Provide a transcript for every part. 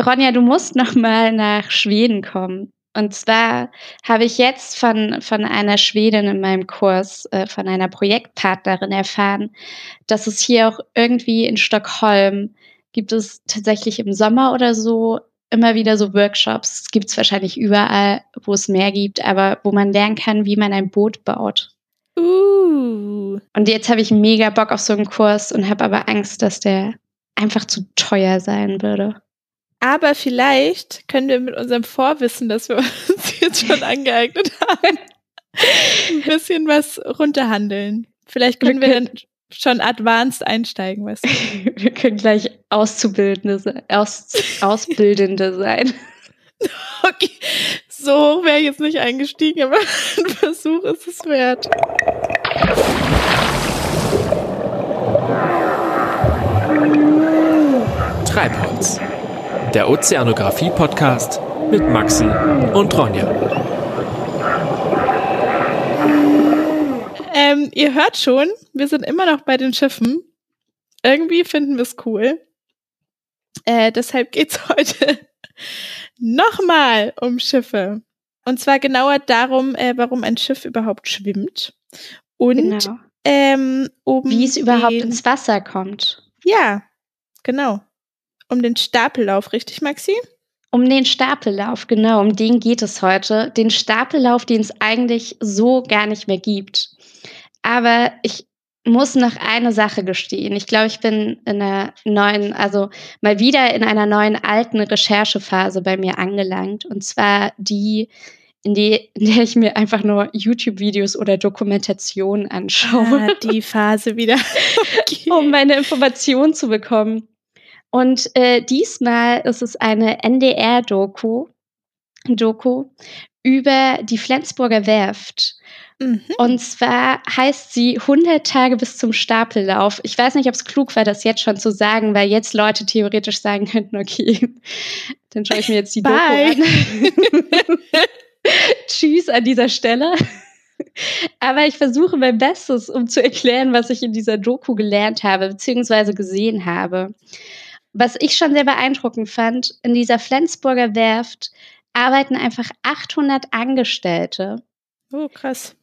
Ronja, du musst noch mal nach Schweden kommen. Und zwar habe ich jetzt von, von einer Schwedin in meinem Kurs, äh, von einer Projektpartnerin erfahren, dass es hier auch irgendwie in Stockholm gibt es tatsächlich im Sommer oder so immer wieder so Workshops. Es gibt es wahrscheinlich überall, wo es mehr gibt, aber wo man lernen kann, wie man ein Boot baut. Uh. Und jetzt habe ich mega Bock auf so einen Kurs und habe aber Angst, dass der einfach zu teuer sein würde. Aber vielleicht können wir mit unserem Vorwissen, das wir uns jetzt schon angeeignet haben, ein bisschen was runterhandeln. Vielleicht können wir, wir dann schon advanced einsteigen, weißt du? wir können gleich Auszubildende, Aus, Ausbildende sein. Okay, so hoch wäre ich jetzt nicht eingestiegen, aber ein Versuch ist es wert. Treibholz, der Ozeanographie-Podcast mit Maxi und Ronja. Ähm, ihr hört schon, wir sind immer noch bei den Schiffen. Irgendwie finden wir es cool. Äh, deshalb geht's heute nochmal um Schiffe. Und zwar genauer darum, äh, warum ein Schiff überhaupt schwimmt. Und genau. ähm, um wie es überhaupt ins Wasser kommt. Ja, genau. Um den Stapellauf, richtig, Maxi? Um den Stapellauf, genau, um den geht es heute. Den Stapellauf, den es eigentlich so gar nicht mehr gibt. Aber ich muss noch eine Sache gestehen. Ich glaube, ich bin in einer neuen, also mal wieder in einer neuen alten Recherchephase bei mir angelangt. Und zwar die, in, die, in der ich mir einfach nur YouTube-Videos oder Dokumentationen anschaue. Ah, die Phase wieder. Okay. um meine Informationen zu bekommen. Und äh, diesmal ist es eine NDR-Doku, Doku über die Flensburger Werft. Mhm. Und zwar heißt sie 100 Tage bis zum Stapellauf. Ich weiß nicht, ob es klug war, das jetzt schon zu sagen, weil jetzt Leute theoretisch sagen könnten, okay, dann schaue ich mir jetzt die Doku an. Tschüss an dieser Stelle. Aber ich versuche mein Bestes, um zu erklären, was ich in dieser Doku gelernt habe, beziehungsweise gesehen habe. Was ich schon sehr beeindruckend fand, in dieser Flensburger Werft arbeiten einfach 800 Angestellte. Oh, krass.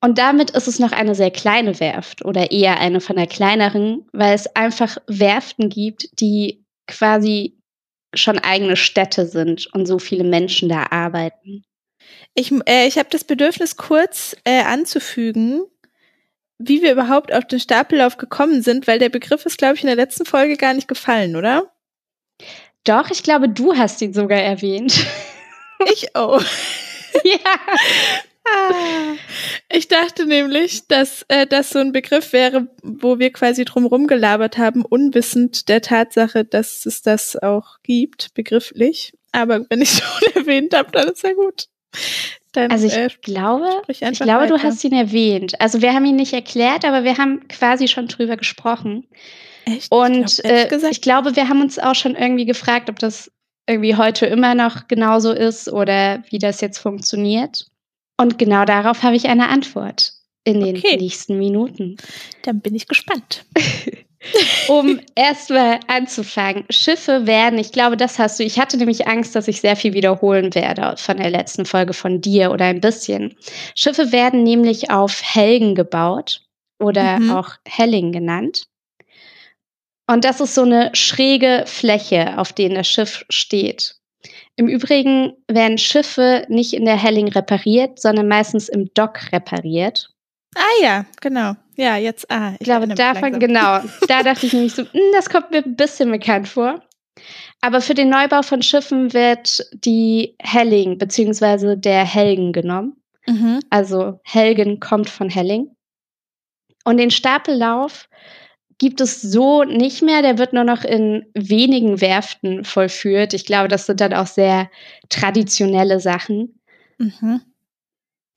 Und damit ist es noch eine sehr kleine Werft oder eher eine von der kleineren, weil es einfach Werften gibt, die quasi schon eigene Städte sind und so viele Menschen da arbeiten. Ich, äh, ich habe das Bedürfnis, kurz äh, anzufügen, wie wir überhaupt auf den Stapellauf gekommen sind, weil der Begriff ist, glaube ich, in der letzten Folge gar nicht gefallen, oder? Doch, ich glaube, du hast ihn sogar erwähnt. Ich auch. ja. Ah. Ich dachte nämlich, dass äh, das so ein Begriff wäre, wo wir quasi drumherum gelabert haben, unwissend der Tatsache, dass es das auch gibt, begrifflich. Aber wenn ich schon erwähnt habe, dann ist ja gut. Dann, also ich äh, glaube, ich glaube, du hast ihn erwähnt. Also wir haben ihn nicht erklärt, aber wir haben quasi schon drüber gesprochen. Echt? Und ich, glaub, äh, ich glaube, wir haben uns auch schon irgendwie gefragt, ob das irgendwie heute immer noch genauso ist oder wie das jetzt funktioniert. Und genau darauf habe ich eine Antwort in den okay. nächsten Minuten. Dann bin ich gespannt. um erstmal anzufangen. Schiffe werden, ich glaube, das hast du. Ich hatte nämlich Angst, dass ich sehr viel wiederholen werde von der letzten Folge von dir oder ein bisschen. Schiffe werden nämlich auf Helgen gebaut oder mhm. auch Helling genannt. Und das ist so eine schräge Fläche, auf der das Schiff steht. Im Übrigen werden Schiffe nicht in der Helling repariert, sondern meistens im Dock repariert. Ah ja, genau. Ja, jetzt, ah. Ich, ich glaube, davon, genau. Da dachte ich nämlich so, hm, das kommt mir ein bisschen bekannt vor. Aber für den Neubau von Schiffen wird die Helling beziehungsweise der Helgen genommen. Mhm. Also Helgen kommt von Helling. Und den Stapellauf gibt es so nicht mehr. Der wird nur noch in wenigen Werften vollführt. Ich glaube, das sind dann auch sehr traditionelle Sachen. Mhm.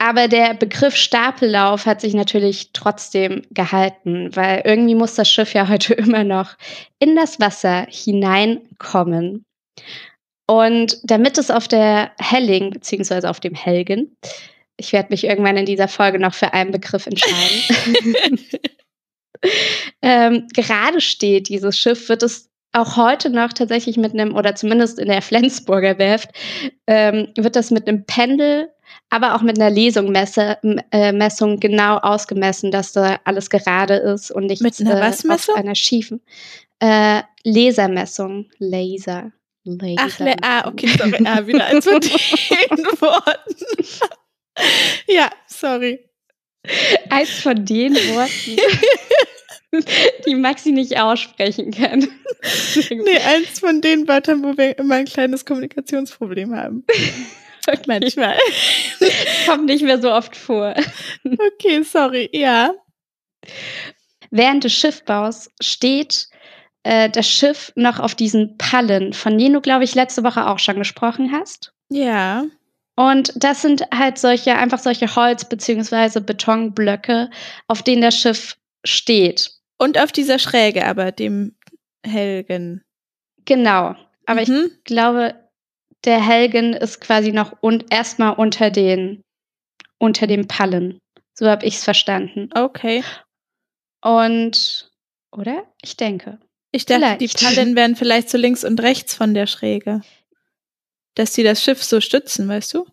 Aber der Begriff Stapellauf hat sich natürlich trotzdem gehalten, weil irgendwie muss das Schiff ja heute immer noch in das Wasser hineinkommen. Und damit es auf der Helling beziehungsweise auf dem Helgen, ich werde mich irgendwann in dieser Folge noch für einen Begriff entscheiden, ähm, gerade steht, dieses Schiff, wird es auch heute noch tatsächlich mit einem, oder zumindest in der Flensburger Werft, ähm, wird das mit einem Pendel, aber auch mit einer Lesungmesse, äh, Messung genau ausgemessen, dass da alles gerade ist und nicht mit einer was äh, auf einer schiefen äh, Lasermessung. Laser. Laser. Ach, le ah, okay, sorry. Ah, wieder eins von den Worten. ja, sorry. Eins von den Worten. die Maxi nicht aussprechen kann. nee, eins von den Wörtern, wo wir immer ein kleines Kommunikationsproblem haben. Manchmal. Kommt nicht mehr so oft vor. Okay, sorry, ja. Während des Schiffbaus steht äh, das Schiff noch auf diesen Pallen, von denen du, glaube ich, letzte Woche auch schon gesprochen hast. Ja. Und das sind halt solche, einfach solche Holz- bzw. Betonblöcke, auf denen das Schiff steht. Und auf dieser Schräge, aber dem Helgen. Genau. Aber mhm. ich glaube, der Helgen ist quasi noch und erstmal unter den unter dem Pallen. So habe ich es verstanden. Okay. Und oder? Ich denke. Ich dachte, vielleicht. die Pallen wären vielleicht so links und rechts von der Schräge. Dass sie das Schiff so stützen, weißt du?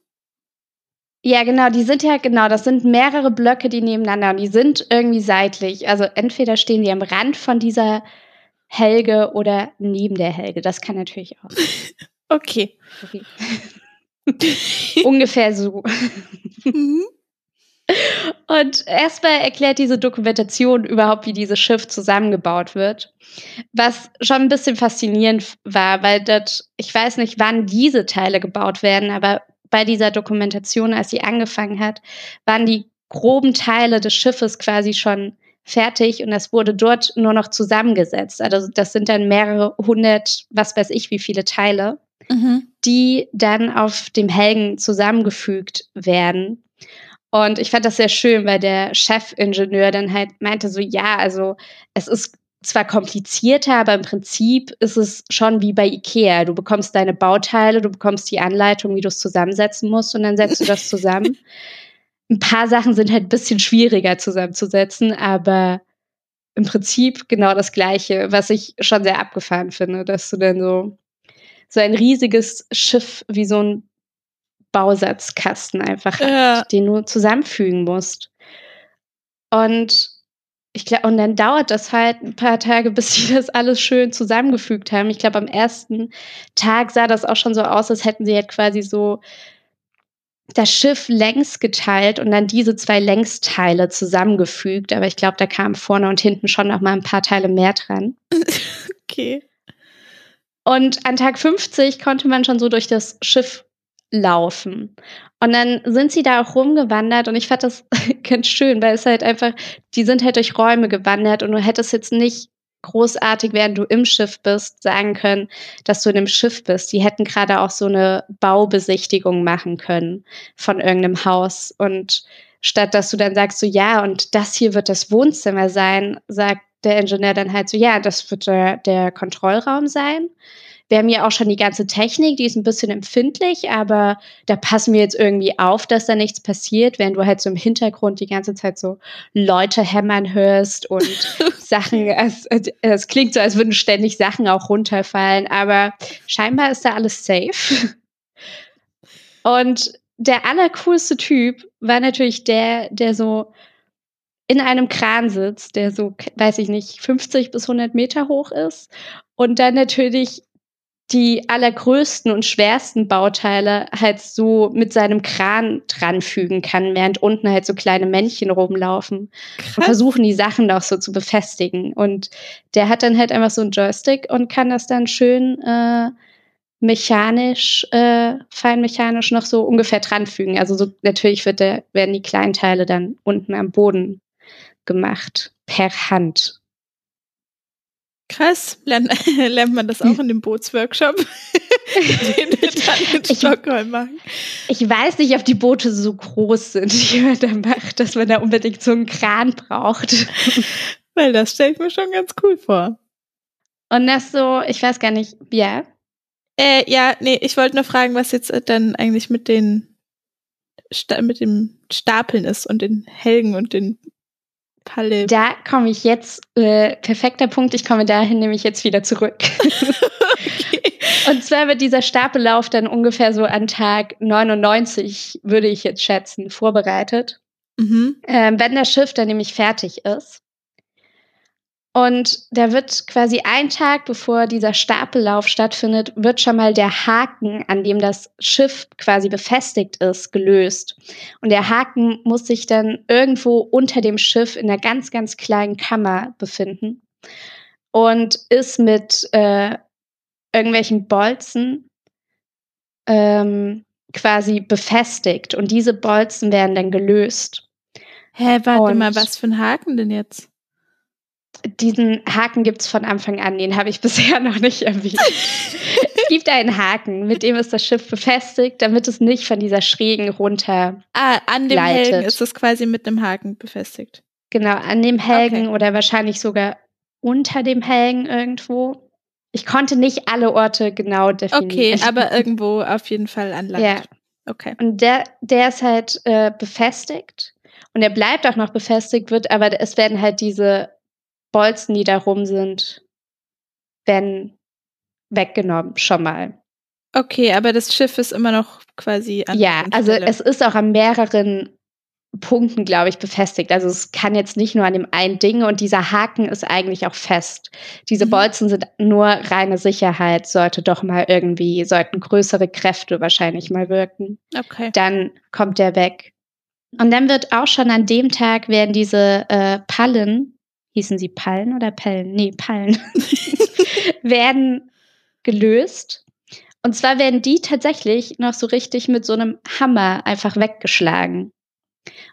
Ja, genau, die sind ja, genau, das sind mehrere Blöcke, die nebeneinander und die sind irgendwie seitlich. Also entweder stehen die am Rand von dieser Helge oder neben der Helge. Das kann natürlich auch. Okay. okay. Ungefähr so. Mhm. Und erstmal erklärt diese Dokumentation überhaupt, wie dieses Schiff zusammengebaut wird. Was schon ein bisschen faszinierend war, weil das, ich weiß nicht, wann diese Teile gebaut werden, aber bei dieser Dokumentation, als sie angefangen hat, waren die groben Teile des Schiffes quasi schon fertig und das wurde dort nur noch zusammengesetzt. Also das sind dann mehrere hundert, was weiß ich, wie viele Teile, mhm. die dann auf dem Helgen zusammengefügt werden. Und ich fand das sehr schön, weil der Chefingenieur dann halt meinte so, ja, also es ist zwar komplizierter, aber im Prinzip ist es schon wie bei Ikea. Du bekommst deine Bauteile, du bekommst die Anleitung, wie du es zusammensetzen musst und dann setzt du das zusammen. Ein paar Sachen sind halt ein bisschen schwieriger zusammenzusetzen, aber im Prinzip genau das Gleiche, was ich schon sehr abgefahren finde, dass du dann so, so ein riesiges Schiff wie so ein Bausatzkasten einfach ja. hast, den du zusammenfügen musst. Und ich glaube, und dann dauert das halt ein paar Tage, bis sie das alles schön zusammengefügt haben. Ich glaube, am ersten Tag sah das auch schon so aus, als hätten sie halt quasi so das Schiff längs geteilt und dann diese zwei Längsteile zusammengefügt. Aber ich glaube, da kamen vorne und hinten schon noch mal ein paar Teile mehr dran. okay. Und an Tag 50 konnte man schon so durch das Schiff laufen. Und dann sind sie da auch rumgewandert und ich fand das ganz schön, weil es halt einfach, die sind halt durch Räume gewandert und du hättest jetzt nicht großartig, während du im Schiff bist, sagen können, dass du in einem Schiff bist. Die hätten gerade auch so eine Baubesichtigung machen können von irgendeinem Haus. Und statt dass du dann sagst, so ja, und das hier wird das Wohnzimmer sein, sagt der Ingenieur dann halt so, ja, das wird der, der Kontrollraum sein. Wir haben ja auch schon die ganze Technik, die ist ein bisschen empfindlich, aber da passen wir jetzt irgendwie auf, dass da nichts passiert, während du halt so im Hintergrund die ganze Zeit so Leute hämmern hörst und Sachen, es, es klingt so, als würden ständig Sachen auch runterfallen, aber scheinbar ist da alles safe. Und der allercoolste Typ war natürlich der, der so in einem Kran sitzt, der so, weiß ich nicht, 50 bis 100 Meter hoch ist und dann natürlich die allergrößten und schwersten Bauteile halt so mit seinem Kran dranfügen kann, während unten halt so kleine Männchen rumlaufen Krass. und versuchen die Sachen noch so zu befestigen. Und der hat dann halt einfach so einen Joystick und kann das dann schön äh, mechanisch, äh, feinmechanisch noch so ungefähr dranfügen. Also so, natürlich wird der, werden die kleinen Teile dann unten am Boden gemacht, per Hand. Krass, lernt, lernt man das auch in dem Bootsworkshop, den wir dann in Stockholm machen. Ich weiß nicht, ob die Boote so groß sind, die man da macht, dass man da unbedingt so einen Kran braucht. Weil das stelle ich mir schon ganz cool vor. Und das so, ich weiß gar nicht, ja. Äh, ja, nee, ich wollte nur fragen, was jetzt dann eigentlich mit den mit dem Stapeln ist und den Helgen und den Palle. Da komme ich jetzt, äh, perfekter Punkt, ich komme dahin nämlich jetzt wieder zurück. okay. Und zwar wird dieser Stapellauf dann ungefähr so an Tag 99, würde ich jetzt schätzen, vorbereitet. Mhm. Ähm, wenn das Schiff dann nämlich fertig ist. Und da wird quasi ein Tag bevor dieser Stapellauf stattfindet, wird schon mal der Haken, an dem das Schiff quasi befestigt ist, gelöst. Und der Haken muss sich dann irgendwo unter dem Schiff in einer ganz, ganz kleinen Kammer befinden und ist mit äh, irgendwelchen Bolzen ähm, quasi befestigt. Und diese Bolzen werden dann gelöst. Hä, warte und mal, was für ein Haken denn jetzt? Diesen Haken gibt es von Anfang an, den habe ich bisher noch nicht erwähnt. es gibt einen Haken, mit dem ist das Schiff befestigt, damit es nicht von dieser schrägen runter. Ah, an dem gleitet. Helgen ist es quasi mit einem Haken befestigt. Genau, an dem Helgen okay. oder wahrscheinlich sogar unter dem Helgen irgendwo. Ich konnte nicht alle Orte genau definieren. Okay, aber irgendwo auf jeden Fall an Land. Ja. Okay. Und der, der ist halt äh, befestigt und er bleibt auch noch befestigt, wird, aber es werden halt diese Bolzen, die da rum sind, werden weggenommen, schon mal. Okay, aber das Schiff ist immer noch quasi an Ja, also es ist auch an mehreren Punkten, glaube ich, befestigt. Also es kann jetzt nicht nur an dem einen Ding und dieser Haken ist eigentlich auch fest. Diese mhm. Bolzen sind nur reine Sicherheit, sollte doch mal irgendwie, sollten größere Kräfte wahrscheinlich mal wirken. Okay. Dann kommt der weg. Und dann wird auch schon an dem Tag werden diese äh, Pallen, hießen sie Pallen oder Pellen? Nee, Pallen, werden gelöst. Und zwar werden die tatsächlich noch so richtig mit so einem Hammer einfach weggeschlagen.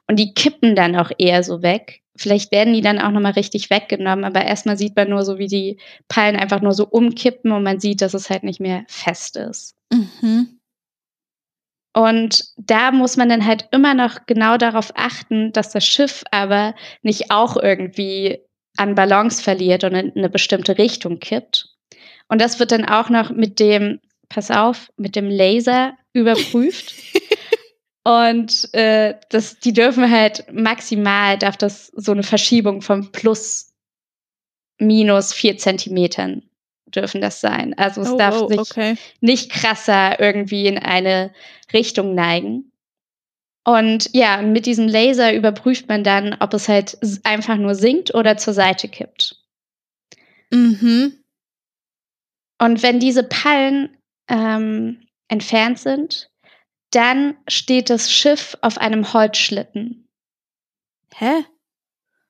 Und die kippen dann auch eher so weg. Vielleicht werden die dann auch nochmal richtig weggenommen, aber erstmal sieht man nur so, wie die Pallen einfach nur so umkippen und man sieht, dass es halt nicht mehr fest ist. Mhm. Und da muss man dann halt immer noch genau darauf achten, dass das Schiff aber nicht auch irgendwie an Balance verliert und in eine bestimmte Richtung kippt. Und das wird dann auch noch mit dem, pass auf, mit dem Laser überprüft. und äh, das, die dürfen halt maximal, darf das so eine Verschiebung von plus minus vier Zentimetern dürfen das sein. Also es oh, darf oh, sich okay. nicht krasser irgendwie in eine Richtung neigen. Und ja, mit diesem Laser überprüft man dann, ob es halt einfach nur sinkt oder zur Seite kippt. Mhm. Und wenn diese Pallen ähm, entfernt sind, dann steht das Schiff auf einem Holzschlitten. Hä?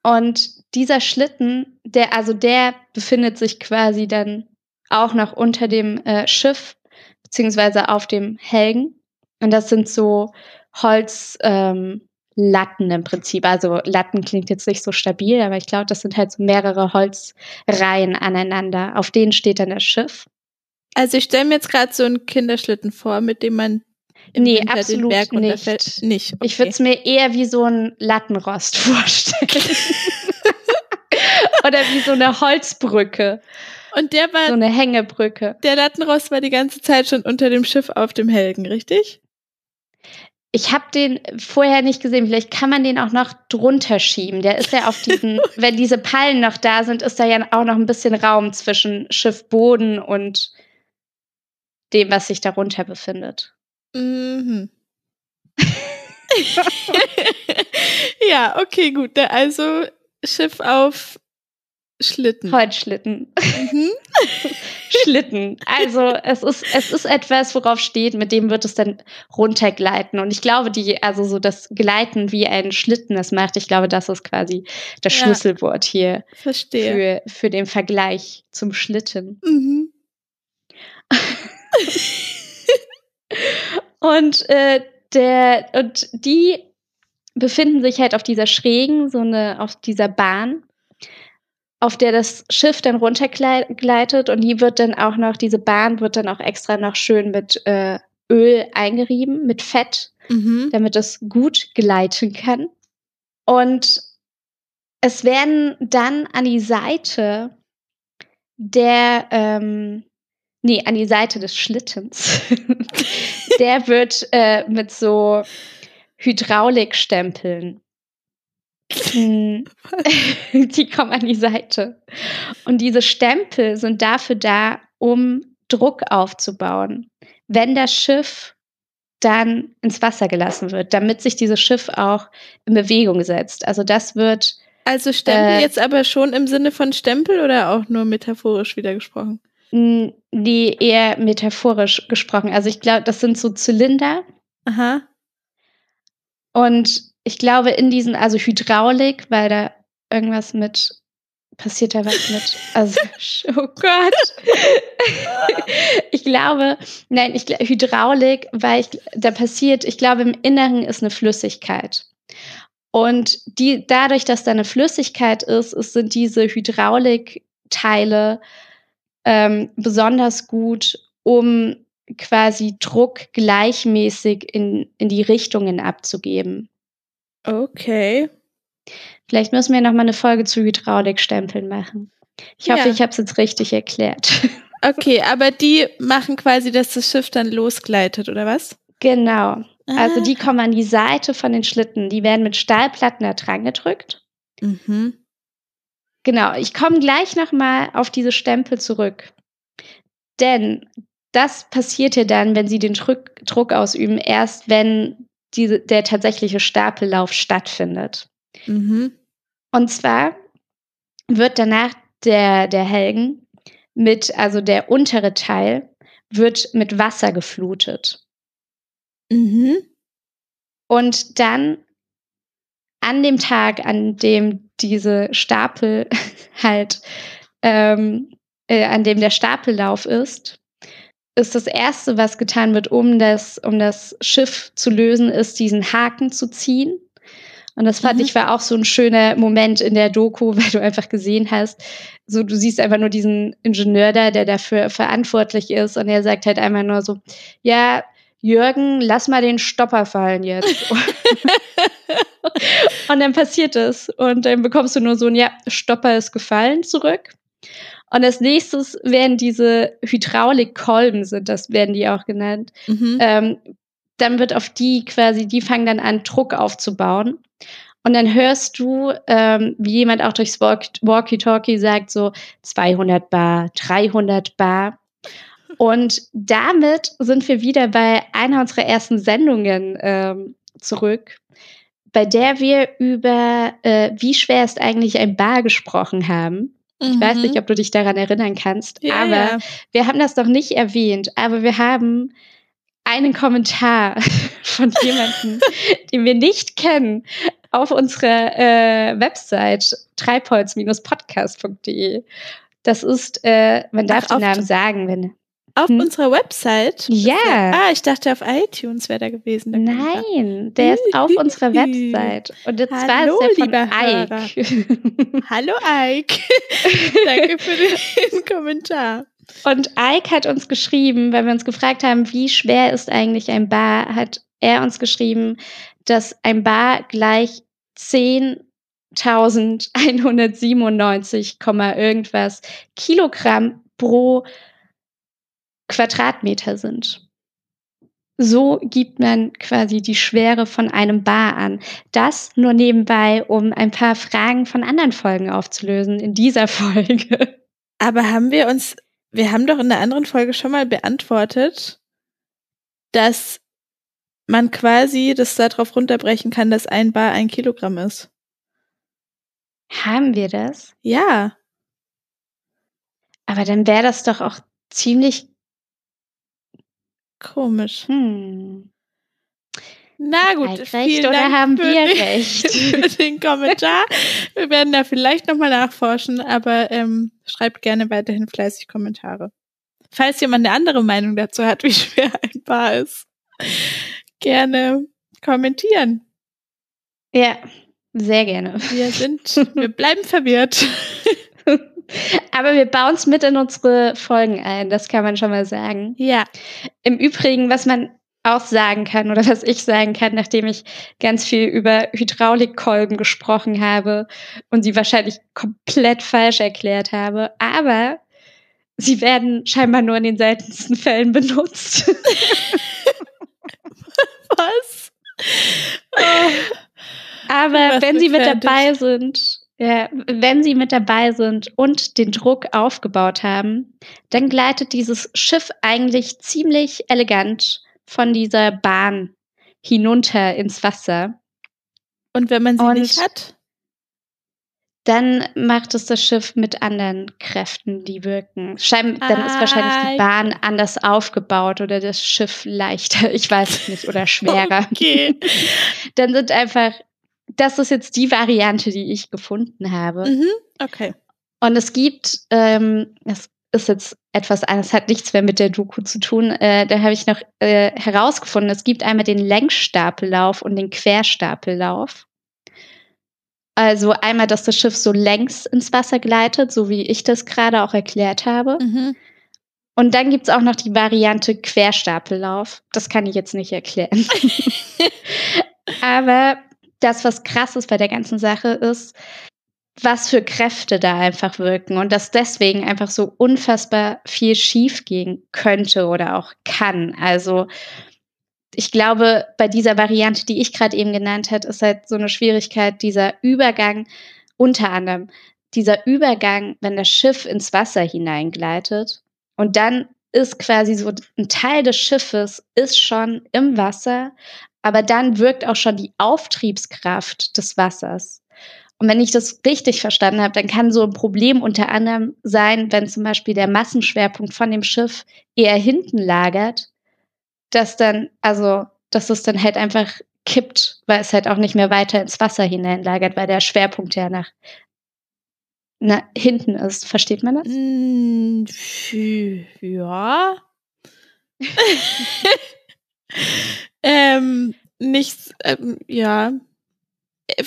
Und dieser Schlitten, der, also der befindet sich quasi dann auch noch unter dem äh, Schiff, beziehungsweise auf dem Helgen. Und das sind so Holzlatten ähm, im Prinzip. Also Latten klingt jetzt nicht so stabil, aber ich glaube, das sind halt so mehrere Holzreihen aneinander. Auf denen steht dann das Schiff. Also ich stelle mir jetzt gerade so einen Kinderschlitten vor, mit dem man im nee, Winter absolut den Berg nicht. Nicht. Okay. Ich würde es mir eher wie so ein Lattenrost vorstellen. Oder wie so eine Holzbrücke. Und der war. So eine Hängebrücke. Der Lattenrost war die ganze Zeit schon unter dem Schiff auf dem Helgen, richtig? Ich habe den vorher nicht gesehen. Vielleicht kann man den auch noch drunter schieben. Der ist ja auf diesen, wenn diese Pallen noch da sind, ist da ja auch noch ein bisschen Raum zwischen Schiffboden und dem, was sich darunter befindet. Mhm. ja, okay, gut. Also Schiff auf Schlitten. Holzschlitten. Mhm. Schlitten. Also es ist, es ist etwas, worauf steht, mit dem wird es dann runtergleiten. Und ich glaube, die, also so das Gleiten wie ein Schlitten das macht, ich glaube, das ist quasi das ja. Schlüsselwort hier Verstehe. Für, für den Vergleich zum Schlitten. Mhm. Und äh, der und die befinden sich halt auf dieser schrägen, so eine auf dieser Bahn, auf der das Schiff dann runtergleitet und die wird dann auch noch diese Bahn wird dann auch extra noch schön mit äh, Öl eingerieben, mit Fett, mhm. damit es gut gleiten kann. Und es werden dann an die Seite der ähm, nee, an die Seite des Schlittens. der wird äh, mit so Hydraulikstempeln. die kommen an die Seite. Und diese Stempel sind dafür da, um Druck aufzubauen. Wenn das Schiff dann ins Wasser gelassen wird, damit sich dieses Schiff auch in Bewegung setzt. Also das wird. Also Stempel äh, jetzt aber schon im Sinne von Stempel oder auch nur metaphorisch wieder gesprochen? Nee, eher metaphorisch gesprochen. Also ich glaube, das sind so Zylinder. Aha. Und ich glaube, in diesen, also Hydraulik, weil da irgendwas mit passiert da was mit. Also, oh Gott. ich glaube, nein, ich Hydraulik, weil ich, da passiert, ich glaube, im Inneren ist eine Flüssigkeit. Und die, dadurch, dass da eine Flüssigkeit ist, ist sind diese Hydraulikteile ähm, besonders gut, um quasi Druck gleichmäßig in, in die Richtungen abzugeben. Okay. Vielleicht müssen wir noch mal eine Folge zu Hydraulikstempeln machen. Ich hoffe, ja. ich habe es jetzt richtig erklärt. Okay, aber die machen quasi, dass das Schiff dann losgleitet, oder was? Genau. Ah. Also die kommen an die Seite von den Schlitten. Die werden mit Stahlplatten da dran gedrückt. Mhm. Genau. Ich komme gleich noch mal auf diese Stempel zurück. Denn das passiert ja dann, wenn sie den Druck, Druck ausüben, erst wenn diese, der tatsächliche Stapellauf stattfindet. Mhm. Und zwar wird danach der, der Helgen mit, also der untere Teil, wird mit Wasser geflutet. Mhm. Und dann an dem Tag, an dem diese Stapel halt, ähm, äh, an dem der Stapellauf ist, ist das erste, was getan wird, um das, um das Schiff zu lösen, ist diesen Haken zu ziehen. Und das fand mhm. ich war auch so ein schöner Moment in der Doku, weil du einfach gesehen hast, so du siehst einfach nur diesen Ingenieur da, der dafür verantwortlich ist und er sagt halt einmal nur so, ja, Jürgen, lass mal den Stopper fallen jetzt. und dann passiert es und dann bekommst du nur so ein, ja, Stopper ist gefallen zurück. Und als nächstes werden diese Hydraulikkolben, sind das werden die auch genannt. Mhm. Ähm, dann wird auf die quasi, die fangen dann an, Druck aufzubauen. Und dann hörst du, ähm, wie jemand auch durchs Walkie-Talkie sagt, so 200 Bar, 300 Bar. Und damit sind wir wieder bei einer unserer ersten Sendungen ähm, zurück, bei der wir über, äh, wie schwer ist eigentlich ein Bar gesprochen haben. Ich weiß nicht, mhm. ob du dich daran erinnern kannst, ja, aber wir haben das doch nicht erwähnt, aber wir haben einen Kommentar von jemandem, den wir nicht kennen, auf unserer äh, Website treibholz-podcast.de. Das ist, äh, man darf Ach, den Namen sagen, wenn. Auf hm? unserer Website? Ja. Ah, ich dachte auf iTunes wäre der gewesen. Der Nein, der ist auf unserer Website. Und das Hallo, war ist der von Ike. Hallo Ike. Danke für den Kommentar. Und Ike hat uns geschrieben, weil wir uns gefragt haben, wie schwer ist eigentlich ein Bar, hat er uns geschrieben, dass ein Bar gleich 10.197, irgendwas Kilogramm pro Quadratmeter sind. So gibt man quasi die Schwere von einem Bar an. Das nur nebenbei, um ein paar Fragen von anderen Folgen aufzulösen in dieser Folge. Aber haben wir uns, wir haben doch in der anderen Folge schon mal beantwortet, dass man quasi das darauf runterbrechen kann, dass ein Bar ein Kilogramm ist. Haben wir das? Ja. Aber dann wäre das doch auch ziemlich Komisch. Hm. Na gut, recht vielen Dank haben wir den, recht? Für den Kommentar. Wir werden da vielleicht nochmal nachforschen, aber ähm, schreibt gerne weiterhin fleißig Kommentare. Falls jemand eine andere Meinung dazu hat, wie schwer ein Paar ist, gerne kommentieren. Ja, sehr gerne. Wir sind, wir bleiben verwirrt. Aber wir bauen es mit in unsere Folgen ein, das kann man schon mal sagen. Ja. Im Übrigen, was man auch sagen kann oder was ich sagen kann, nachdem ich ganz viel über Hydraulikkolben gesprochen habe und sie wahrscheinlich komplett falsch erklärt habe, aber sie werden scheinbar nur in den seltensten Fällen benutzt. was? Oh. Aber wenn Sie mit dabei sind, ja, wenn Sie mit dabei sind und den Druck aufgebaut haben, dann gleitet dieses Schiff eigentlich ziemlich elegant von dieser Bahn hinunter ins Wasser. Und wenn man sie und nicht hat? Dann macht es das Schiff mit anderen Kräften, die wirken. Schein, dann ist wahrscheinlich die ah, Bahn anders aufgebaut oder das Schiff leichter, ich weiß es nicht, oder schwerer. Okay. dann sind einfach das ist jetzt die Variante, die ich gefunden habe. Mhm, okay. Und es gibt, ähm, es ist jetzt etwas, es hat nichts mehr mit der Doku zu tun. Äh, da habe ich noch äh, herausgefunden, es gibt einmal den Längsstapellauf und den Querstapellauf. Also einmal, dass das Schiff so längs ins Wasser gleitet, so wie ich das gerade auch erklärt habe. Mhm. Und dann gibt es auch noch die Variante Querstapellauf. Das kann ich jetzt nicht erklären. Aber das, was krass ist bei der ganzen Sache, ist, was für Kräfte da einfach wirken und dass deswegen einfach so unfassbar viel schief gehen könnte oder auch kann. Also ich glaube, bei dieser Variante, die ich gerade eben genannt habe, ist halt so eine Schwierigkeit, dieser Übergang, unter anderem dieser Übergang, wenn das Schiff ins Wasser hineingleitet und dann ist quasi so ein Teil des Schiffes ist schon im Wasser, aber dann wirkt auch schon die Auftriebskraft des Wassers. Und wenn ich das richtig verstanden habe, dann kann so ein Problem unter anderem sein, wenn zum Beispiel der Massenschwerpunkt von dem Schiff eher hinten lagert, dass dann, also, dass es dann halt einfach kippt, weil es halt auch nicht mehr weiter ins Wasser hineinlagert, weil der Schwerpunkt ja nach, nach hinten ist. Versteht man das? Mm, ja. ähm, nichts, ähm, ja.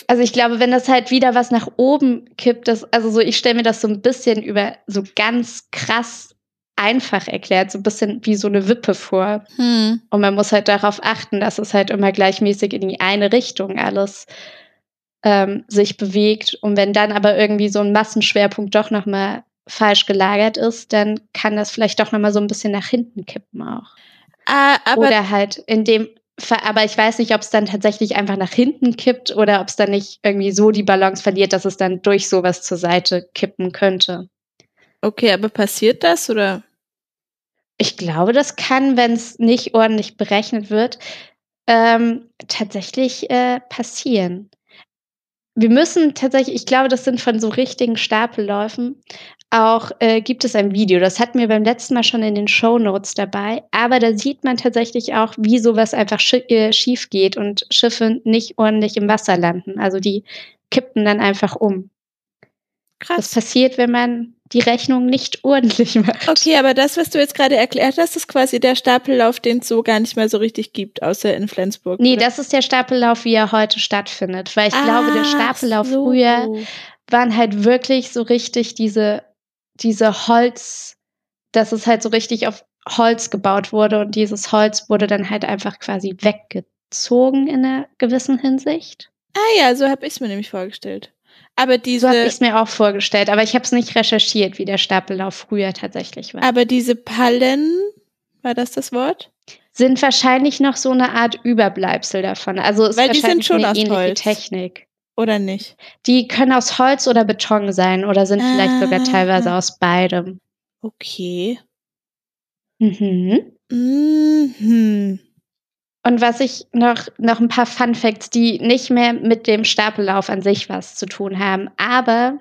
Also ich glaube, wenn das halt wieder was nach oben kippt, das, also so, ich stelle mir das so ein bisschen über so ganz krass einfach erklärt, so ein bisschen wie so eine Wippe vor. Hm. Und man muss halt darauf achten, dass es halt immer gleichmäßig in die eine Richtung alles ähm, sich bewegt. Und wenn dann aber irgendwie so ein Massenschwerpunkt doch nochmal falsch gelagert ist, dann kann das vielleicht doch nochmal so ein bisschen nach hinten kippen auch. Ah, oder halt in dem, aber ich weiß nicht, ob es dann tatsächlich einfach nach hinten kippt oder ob es dann nicht irgendwie so die Balance verliert, dass es dann durch sowas zur Seite kippen könnte. Okay, aber passiert das oder? Ich glaube, das kann, wenn es nicht ordentlich berechnet wird, ähm, tatsächlich äh, passieren. Wir müssen tatsächlich, ich glaube, das sind von so richtigen Stapelläufen, auch äh, gibt es ein Video. Das hatten wir beim letzten Mal schon in den Show Notes dabei. Aber da sieht man tatsächlich auch, wie sowas einfach sch äh, schief geht und Schiffe nicht ordentlich im Wasser landen. Also die kippten dann einfach um. Krass. Das passiert, wenn man die Rechnung nicht ordentlich macht. Okay, aber das, was du jetzt gerade erklärt hast, ist quasi der Stapellauf, den es so gar nicht mehr so richtig gibt, außer in Flensburg. Nee, oder? das ist der Stapellauf, wie er heute stattfindet. Weil ich ah, glaube, der Stapellauf so. früher waren halt wirklich so richtig diese diese Holz, dass es halt so richtig auf Holz gebaut wurde und dieses Holz wurde dann halt einfach quasi weggezogen in einer gewissen Hinsicht. Ah ja, so habe ich es mir nämlich vorgestellt. Aber diese. So habe ich es mir auch vorgestellt, aber ich habe es nicht recherchiert, wie der Stapellauf früher tatsächlich war. Aber diese Pallen, war das das Wort? Sind wahrscheinlich noch so eine Art Überbleibsel davon. Also ist Weil wahrscheinlich die sind schon eine ähnliche Holz. Technik. Oder nicht? Die können aus Holz oder Beton sein oder sind ah. vielleicht sogar teilweise aus beidem. Okay. Mhm. Mhm. Und was ich noch, noch ein paar Fun Facts, die nicht mehr mit dem Stapellauf an sich was zu tun haben, aber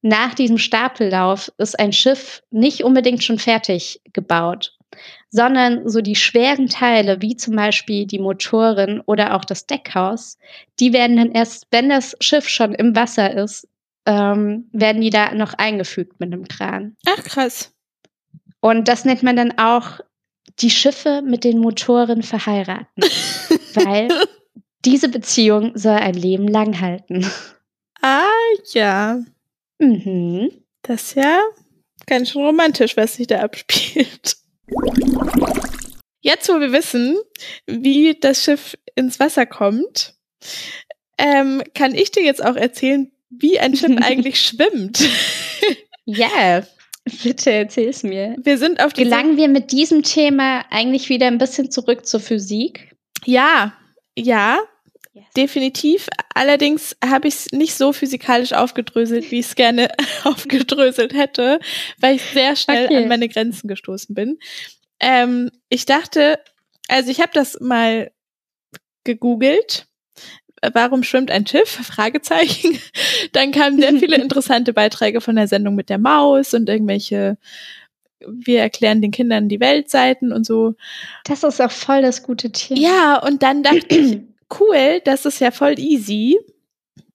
nach diesem Stapellauf ist ein Schiff nicht unbedingt schon fertig gebaut sondern so die schweren Teile, wie zum Beispiel die Motoren oder auch das Deckhaus, die werden dann erst, wenn das Schiff schon im Wasser ist, ähm, werden die da noch eingefügt mit einem Kran. Ach, krass. Und das nennt man dann auch die Schiffe mit den Motoren verheiraten, weil diese Beziehung soll ein Leben lang halten. Ah, ja. Mhm. Das ist ja ganz schön romantisch, was sich da abspielt. Jetzt, wo wir wissen, wie das Schiff ins Wasser kommt, ähm, kann ich dir jetzt auch erzählen, wie ein Schiff eigentlich schwimmt. Ja, bitte erzähl's mir. Wir sind auf Gelangen wir mit diesem Thema eigentlich wieder ein bisschen zurück zur Physik? Ja, ja. Definitiv. Allerdings habe ich es nicht so physikalisch aufgedröselt, wie ich es gerne aufgedröselt hätte, weil ich sehr schnell okay. an meine Grenzen gestoßen bin. Ähm, ich dachte, also ich habe das mal gegoogelt. Warum schwimmt ein Schiff? Fragezeichen. Dann kamen sehr viele interessante Beiträge von der Sendung mit der Maus und irgendwelche wir erklären den Kindern die Weltseiten und so. Das ist auch voll das gute Thema. Ja, und dann dachte ich, cool, das ist ja voll easy.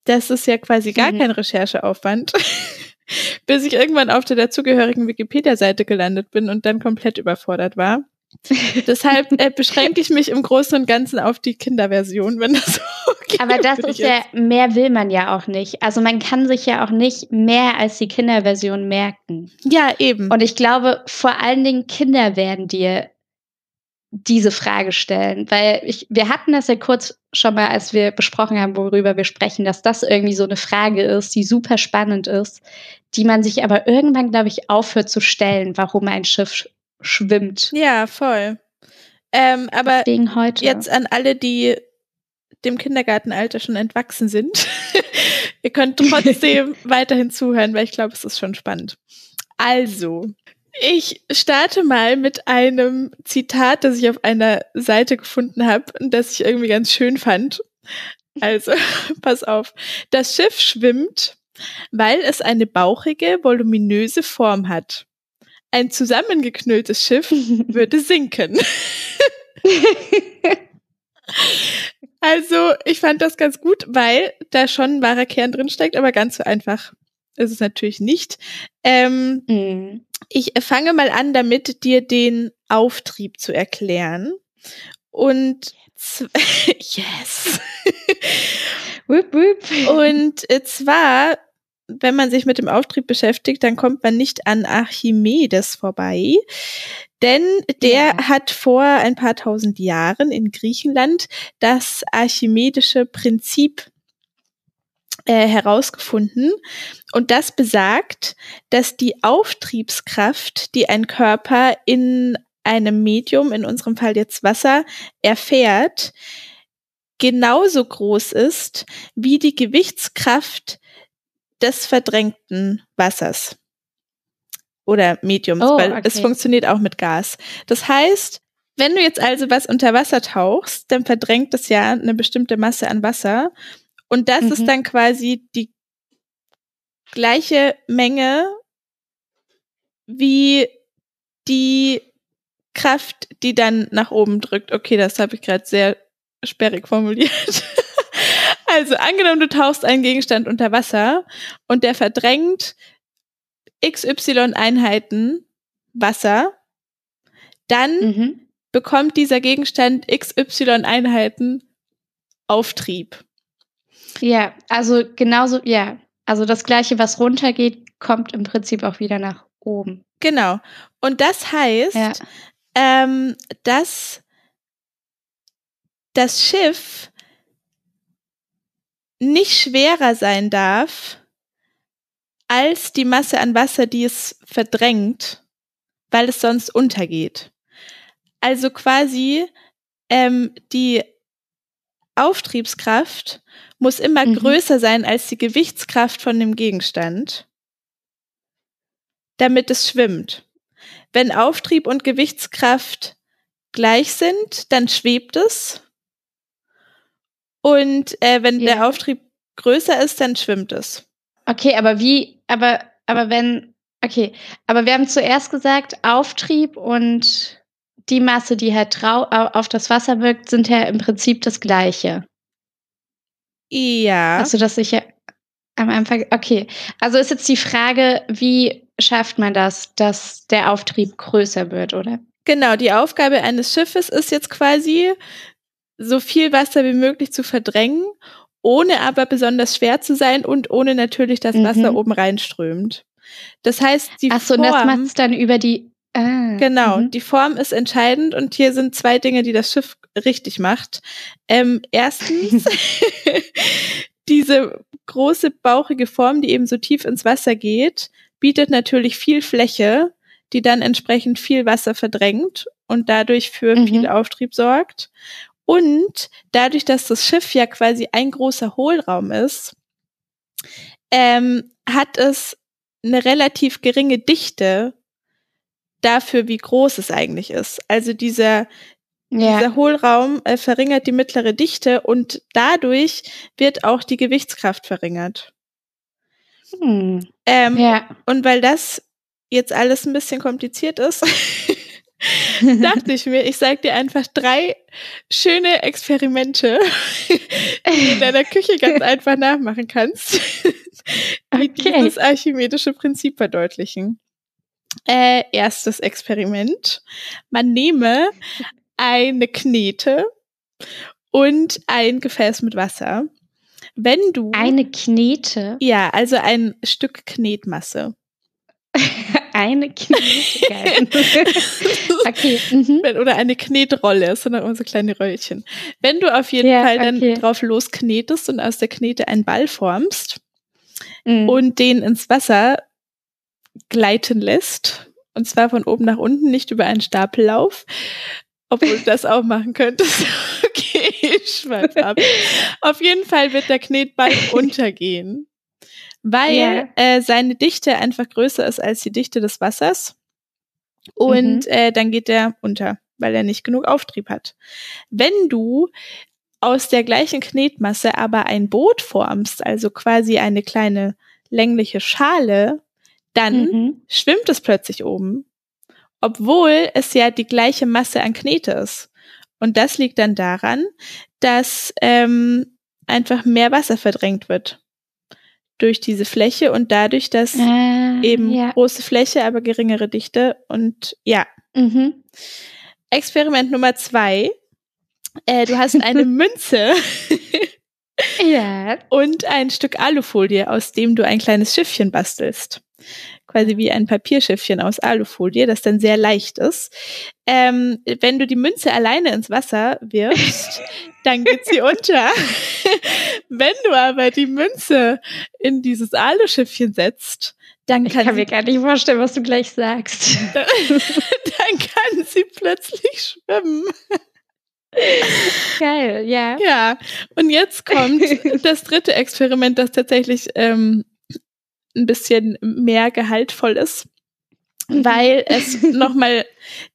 Das ist ja quasi gar mhm. kein Rechercheaufwand. Bis ich irgendwann auf der dazugehörigen Wikipedia-Seite gelandet bin und dann komplett überfordert war. Deshalb äh, beschränke ich mich im Großen und Ganzen auf die Kinderversion, wenn das okay Aber das ist ja, mehr will man ja auch nicht. Also man kann sich ja auch nicht mehr als die Kinderversion merken. Ja, eben. Und ich glaube, vor allen Dingen Kinder werden dir diese Frage stellen, weil ich, wir hatten das ja kurz schon mal, als wir besprochen haben, worüber wir sprechen, dass das irgendwie so eine Frage ist, die super spannend ist, die man sich aber irgendwann, glaube ich, aufhört zu stellen, warum ein Schiff schwimmt. Ja, voll. Ähm, aber jetzt an alle, die dem Kindergartenalter schon entwachsen sind, ihr könnt trotzdem weiterhin zuhören, weil ich glaube, es ist schon spannend. Also, ich starte mal mit einem Zitat, das ich auf einer Seite gefunden habe und das ich irgendwie ganz schön fand. Also, pass auf. Das Schiff schwimmt, weil es eine bauchige, voluminöse Form hat. Ein zusammengeknülltes Schiff würde sinken. also, ich fand das ganz gut, weil da schon ein wahrer Kern drin steckt, aber ganz so einfach ist es natürlich nicht. Ähm, mm. Ich fange mal an, damit dir den Auftrieb zu erklären. Und yes. whoop, whoop. Und äh, zwar, wenn man sich mit dem Auftrieb beschäftigt, dann kommt man nicht an Archimedes vorbei. Denn der ja. hat vor ein paar tausend Jahren in Griechenland das archimedische Prinzip äh, herausgefunden. Und das besagt, dass die Auftriebskraft, die ein Körper in einem Medium, in unserem Fall jetzt Wasser, erfährt, genauso groß ist wie die Gewichtskraft des verdrängten Wassers oder Mediums, oh, weil okay. es funktioniert auch mit Gas. Das heißt, wenn du jetzt also was unter Wasser tauchst, dann verdrängt es ja eine bestimmte Masse an Wasser und das mhm. ist dann quasi die gleiche Menge wie die Kraft, die dann nach oben drückt. Okay, das habe ich gerade sehr sperrig formuliert. also angenommen, du tauchst einen Gegenstand unter Wasser und der verdrängt XY Einheiten Wasser, dann mhm. bekommt dieser Gegenstand XY Einheiten Auftrieb. Ja, also genauso, ja. Also das Gleiche, was runtergeht, kommt im Prinzip auch wieder nach oben. Genau. Und das heißt, ja. ähm, dass das Schiff nicht schwerer sein darf als die Masse an Wasser, die es verdrängt, weil es sonst untergeht. Also quasi ähm, die Auftriebskraft muss immer mhm. größer sein als die Gewichtskraft von dem Gegenstand, damit es schwimmt. Wenn Auftrieb und Gewichtskraft gleich sind, dann schwebt es. Und äh, wenn ja. der Auftrieb größer ist, dann schwimmt es. Okay, aber wie, aber, aber wenn, okay, aber wir haben zuerst gesagt, Auftrieb und die Masse, die halt auf das Wasser wirkt, sind ja im Prinzip das gleiche. Ja. Hast du das sicher am Anfang? Okay. Also ist jetzt die Frage, wie schafft man das, dass der Auftrieb größer wird, oder? Genau, die Aufgabe eines Schiffes ist jetzt quasi, so viel Wasser wie möglich zu verdrängen, ohne aber besonders schwer zu sein und ohne natürlich, dass mhm. Wasser oben reinströmt. Das heißt, die Ach so, Form, das macht es dann über die Ah, genau, mhm. die Form ist entscheidend und hier sind zwei Dinge, die das Schiff richtig macht. Ähm, erstens, diese große bauchige Form, die eben so tief ins Wasser geht, bietet natürlich viel Fläche, die dann entsprechend viel Wasser verdrängt und dadurch für mhm. viel Auftrieb sorgt. Und dadurch, dass das Schiff ja quasi ein großer Hohlraum ist, ähm, hat es eine relativ geringe Dichte dafür, wie groß es eigentlich ist. Also dieser, ja. dieser Hohlraum äh, verringert die mittlere Dichte und dadurch wird auch die Gewichtskraft verringert. Hm. Ähm, ja. Und weil das jetzt alles ein bisschen kompliziert ist, dachte ich mir, ich sag dir einfach drei schöne Experimente, die du in deiner Küche ganz einfach nachmachen kannst, die okay. dieses archimedische Prinzip verdeutlichen. Äh, erstes Experiment. Man nehme eine Knete und ein Gefäß mit Wasser. Wenn du. Eine Knete? Ja, also ein Stück Knetmasse. eine Knete. okay. Mhm. Oder eine Knetrolle, sondern unsere kleine Röllchen. Wenn du auf jeden ja, Fall dann okay. drauf losknetest und aus der Knete einen Ball formst mhm. und den ins Wasser gleiten lässt, und zwar von oben nach unten, nicht über einen Stapellauf, obwohl du das auch machen könntest. okay, ich schweif ab. Auf jeden Fall wird der Knetball untergehen weil yeah. äh, seine Dichte einfach größer ist als die Dichte des Wassers. Und mhm. äh, dann geht er unter, weil er nicht genug Auftrieb hat. Wenn du aus der gleichen Knetmasse aber ein Boot formst, also quasi eine kleine längliche Schale, dann mhm. schwimmt es plötzlich oben, obwohl es ja die gleiche Masse an Knete ist. Und das liegt dann daran, dass ähm, einfach mehr Wasser verdrängt wird durch diese Fläche und dadurch, dass äh, eben ja. große Fläche, aber geringere Dichte und ja. Mhm. Experiment Nummer zwei. Äh, du hast eine Münze ja. und ein Stück Alufolie, aus dem du ein kleines Schiffchen bastelst quasi wie ein Papierschiffchen aus Alufolie, das dann sehr leicht ist. Ähm, wenn du die Münze alleine ins Wasser wirfst, dann geht sie unter. wenn du aber die Münze in dieses Aluschiffchen setzt, dann kann, ich kann mir gar nicht vorstellen, was du gleich sagst. dann, dann kann sie plötzlich schwimmen. Geil, ja. Ja, und jetzt kommt das dritte Experiment, das tatsächlich ähm, ein bisschen mehr gehaltvoll ist, mhm. weil es nochmal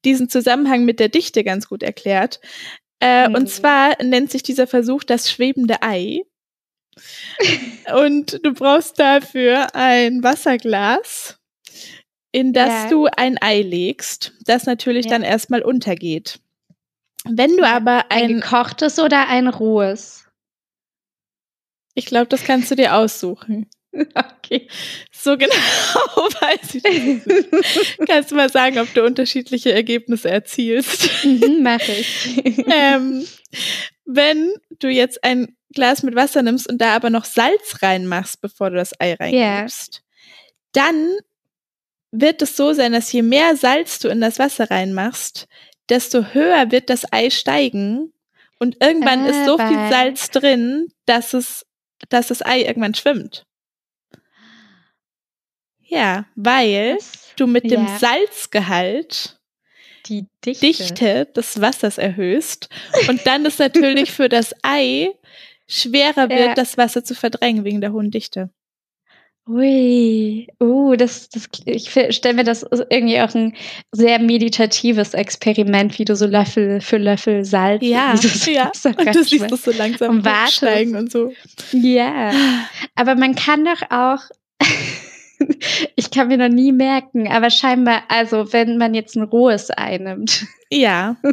diesen Zusammenhang mit der Dichte ganz gut erklärt. Äh, mhm. Und zwar nennt sich dieser Versuch das schwebende Ei. und du brauchst dafür ein Wasserglas, in das ja. du ein Ei legst, das natürlich ja. dann erstmal untergeht. Wenn du aber ein, ein gekochtes oder ein rohes? Ich glaube, das kannst du dir aussuchen. Okay. So genau weiß ich nicht. Kannst du mal sagen, ob du unterschiedliche Ergebnisse erzielst? Mhm, Mache ich. ähm, wenn du jetzt ein Glas mit Wasser nimmst und da aber noch Salz reinmachst, bevor du das Ei reingibst, yeah. dann wird es so sein, dass je mehr Salz du in das Wasser reinmachst, desto höher wird das Ei steigen und irgendwann ah, ist so viel Salz drin, dass es, dass das Ei irgendwann schwimmt. Ja, weil du mit dem ja. Salzgehalt die Dichte. Dichte. des Wassers erhöhst und dann ist natürlich für das Ei schwerer wird, ja. das Wasser zu verdrängen wegen der hohen Dichte. Ui, uh, das, das, ich stelle mir das irgendwie auch ein sehr meditatives Experiment, wie du so Löffel für Löffel Salz. Ja, so ja. Und du siehst das so langsam steigen und so. Ja, aber man kann doch auch ich kann mir noch nie merken, aber scheinbar, also wenn man jetzt ein rohes Ei nimmt. Ja.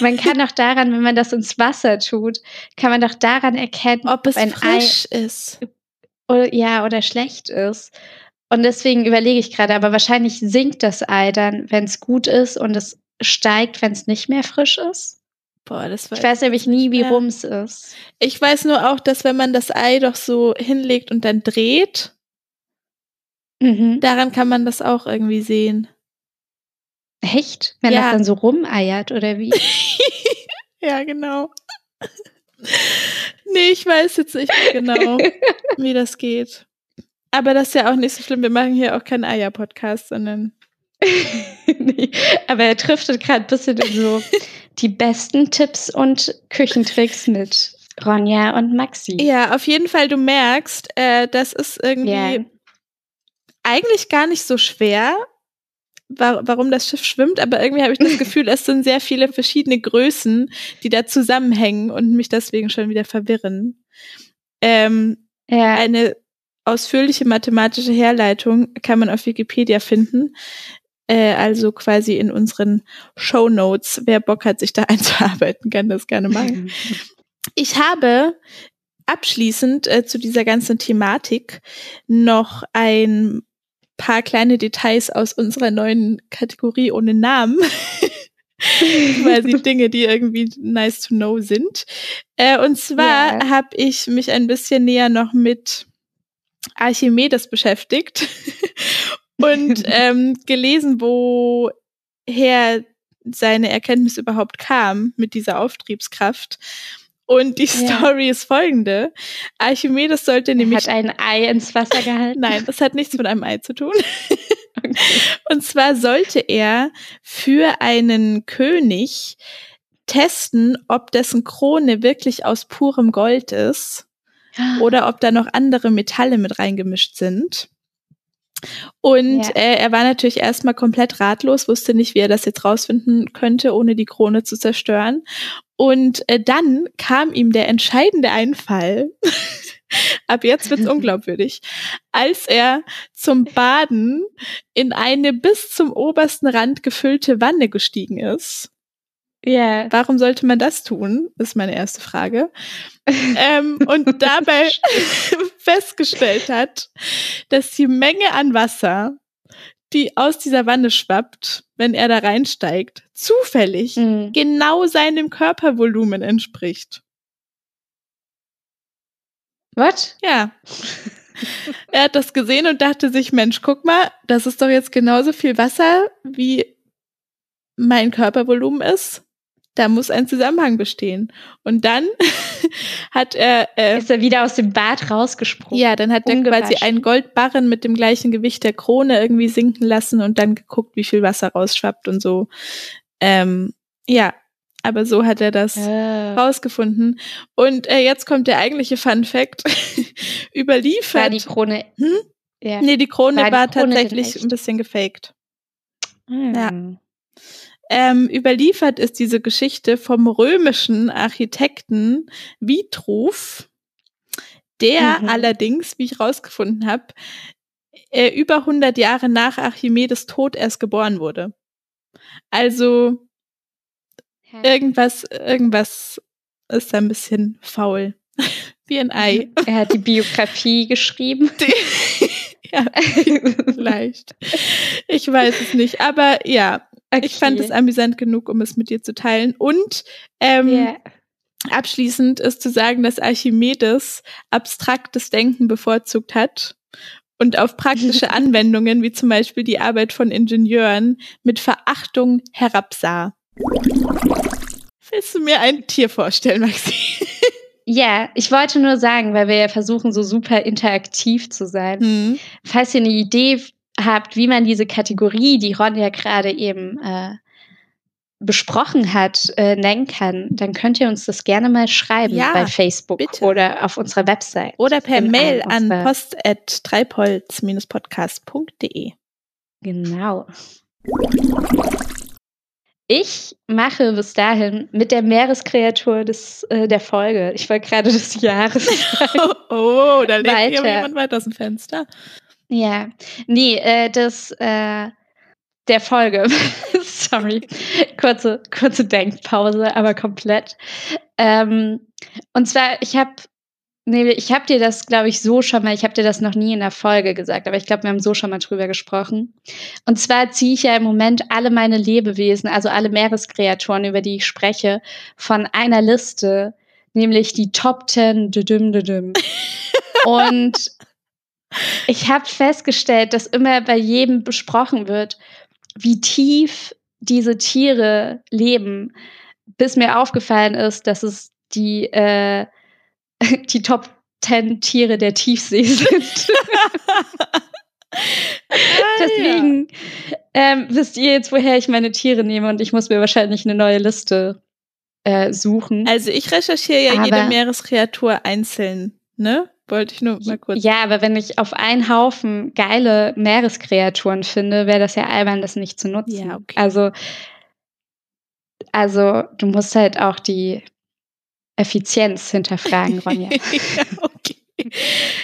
Man kann doch daran, wenn man das ins Wasser tut, kann man doch daran erkennen, ob es ein frisch Ei ist. Oder, ja, oder schlecht ist. Und deswegen überlege ich gerade, aber wahrscheinlich sinkt das Ei dann, wenn es gut ist und es steigt, wenn es nicht mehr frisch ist. Boah, das weiß ich weiß nämlich nie, wie rum es ist. Ich weiß nur auch, dass wenn man das Ei doch so hinlegt und dann dreht, Mhm. Daran kann man das auch irgendwie sehen. Echt? Wenn ja. das dann so rumeiert oder wie? ja, genau. nee, ich weiß jetzt nicht genau, wie das geht. Aber das ist ja auch nicht so schlimm. Wir machen hier auch keinen Eier-Podcast, sondern nee, aber er driftet gerade ein bisschen in so die besten Tipps und Küchentricks mit Ronja und Maxi. Ja, auf jeden Fall, du merkst, äh, das ist irgendwie yeah. Eigentlich gar nicht so schwer, wa warum das Schiff schwimmt, aber irgendwie habe ich das Gefühl, es sind sehr viele verschiedene Größen, die da zusammenhängen und mich deswegen schon wieder verwirren. Ähm, ja. Eine ausführliche mathematische Herleitung kann man auf Wikipedia finden. Äh, also quasi in unseren Show Notes. Wer Bock hat, sich da einzuarbeiten, kann das gerne machen. Ich habe abschließend äh, zu dieser ganzen Thematik noch ein paar kleine Details aus unserer neuen Kategorie ohne Namen. quasi Dinge, die irgendwie nice to know sind. Äh, und zwar yeah. habe ich mich ein bisschen näher noch mit Archimedes beschäftigt und ähm, gelesen, woher seine Erkenntnis überhaupt kam mit dieser Auftriebskraft. Und die ja. Story ist folgende. Archimedes sollte nämlich. Hat ein Ei ins Wasser gehalten? Nein, das hat nichts mit einem Ei zu tun. Okay. Und zwar sollte er für einen König testen, ob dessen Krone wirklich aus purem Gold ist ah. oder ob da noch andere Metalle mit reingemischt sind. Und ja. äh, er war natürlich erstmal komplett ratlos, wusste nicht, wie er das jetzt rausfinden könnte, ohne die Krone zu zerstören. Und äh, dann kam ihm der entscheidende Einfall. Ab jetzt wird's unglaubwürdig. Als er zum Baden in eine bis zum obersten Rand gefüllte Wanne gestiegen ist. Ja. Yeah. Warum sollte man das tun? Ist meine erste Frage. ähm, und dabei festgestellt hat, dass die Menge an Wasser, die aus dieser Wanne schwappt, wenn er da reinsteigt, zufällig mhm. genau seinem Körpervolumen entspricht. Was? Ja. er hat das gesehen und dachte sich, Mensch, guck mal, das ist doch jetzt genauso viel Wasser, wie mein Körpervolumen ist da muss ein Zusammenhang bestehen. Und dann hat er. Äh, ist er wieder aus dem Bad rausgesprungen? Ja, dann hat er quasi einen Goldbarren mit dem gleichen Gewicht der Krone irgendwie sinken lassen und dann geguckt, wie viel Wasser rausschwappt und so. Ähm, ja, aber so hat er das ah. rausgefunden. Und äh, jetzt kommt der eigentliche Fun Fact. Überliefert. War die Krone. Hm? Ja. Nee, die Krone war, die war Krone tatsächlich ein bisschen gefaked. Hm. Ja. Ähm, überliefert ist diese Geschichte vom römischen Architekten Vitruv, der mhm. allerdings, wie ich rausgefunden habe, äh, über 100 Jahre nach Archimedes Tod erst geboren wurde. Also irgendwas, irgendwas ist da ein bisschen faul. Wie ein Ei. Er hat die Biografie geschrieben. Die, ja, vielleicht. Ich weiß es nicht. Aber ja, Okay. Ich fand es amüsant genug, um es mit dir zu teilen. Und ähm, yeah. abschließend ist zu sagen, dass Archimedes abstraktes Denken bevorzugt hat und auf praktische Anwendungen, wie zum Beispiel die Arbeit von Ingenieuren, mit Verachtung herabsah. Willst du mir ein Tier vorstellen, Maxi? Ja, ich wollte nur sagen, weil wir ja versuchen, so super interaktiv zu sein. Mhm. Falls ihr eine Idee habt, wie man diese Kategorie, die Ron ja gerade eben äh, besprochen hat, äh, nennen kann, dann könnt ihr uns das gerne mal schreiben ja, bei Facebook bitte. oder auf unserer Website. Oder per Mail an post.treibholz-podcast.de. Genau. Ich mache bis dahin mit der Meereskreatur des, äh, der Folge. Ich wollte gerade des Jahres. oh, oh, da legt jemand weiter aus dem Fenster. Ja, nee, äh, das äh, der Folge. Sorry, kurze kurze Denkpause, aber komplett. Ähm, und zwar, ich habe Nee, ich habe dir das, glaube ich, so schon mal, ich habe dir das noch nie in der Folge gesagt, aber ich glaube, wir haben so schon mal drüber gesprochen. Und zwar ziehe ich ja im Moment alle meine Lebewesen, also alle Meereskreaturen, über die ich spreche, von einer Liste, nämlich die Top 10 düdüm, düdüm. Und ich habe festgestellt, dass immer bei jedem besprochen wird, wie tief diese Tiere leben, bis mir aufgefallen ist, dass es die, äh, die Top 10 Tiere der Tiefsee sind. Ah, Deswegen ähm, wisst ihr jetzt, woher ich meine Tiere nehme und ich muss mir wahrscheinlich eine neue Liste äh, suchen. Also ich recherchiere ja aber, jede Meereskreatur einzeln, ne? Wollte ich nur mal kurz. Ja, aber wenn ich auf einen Haufen geile Meereskreaturen finde, wäre das ja albern, das nicht zu nutzen. Ja, okay. Also, also du musst halt auch die Effizienz hinterfragen, Ronja. ja, okay.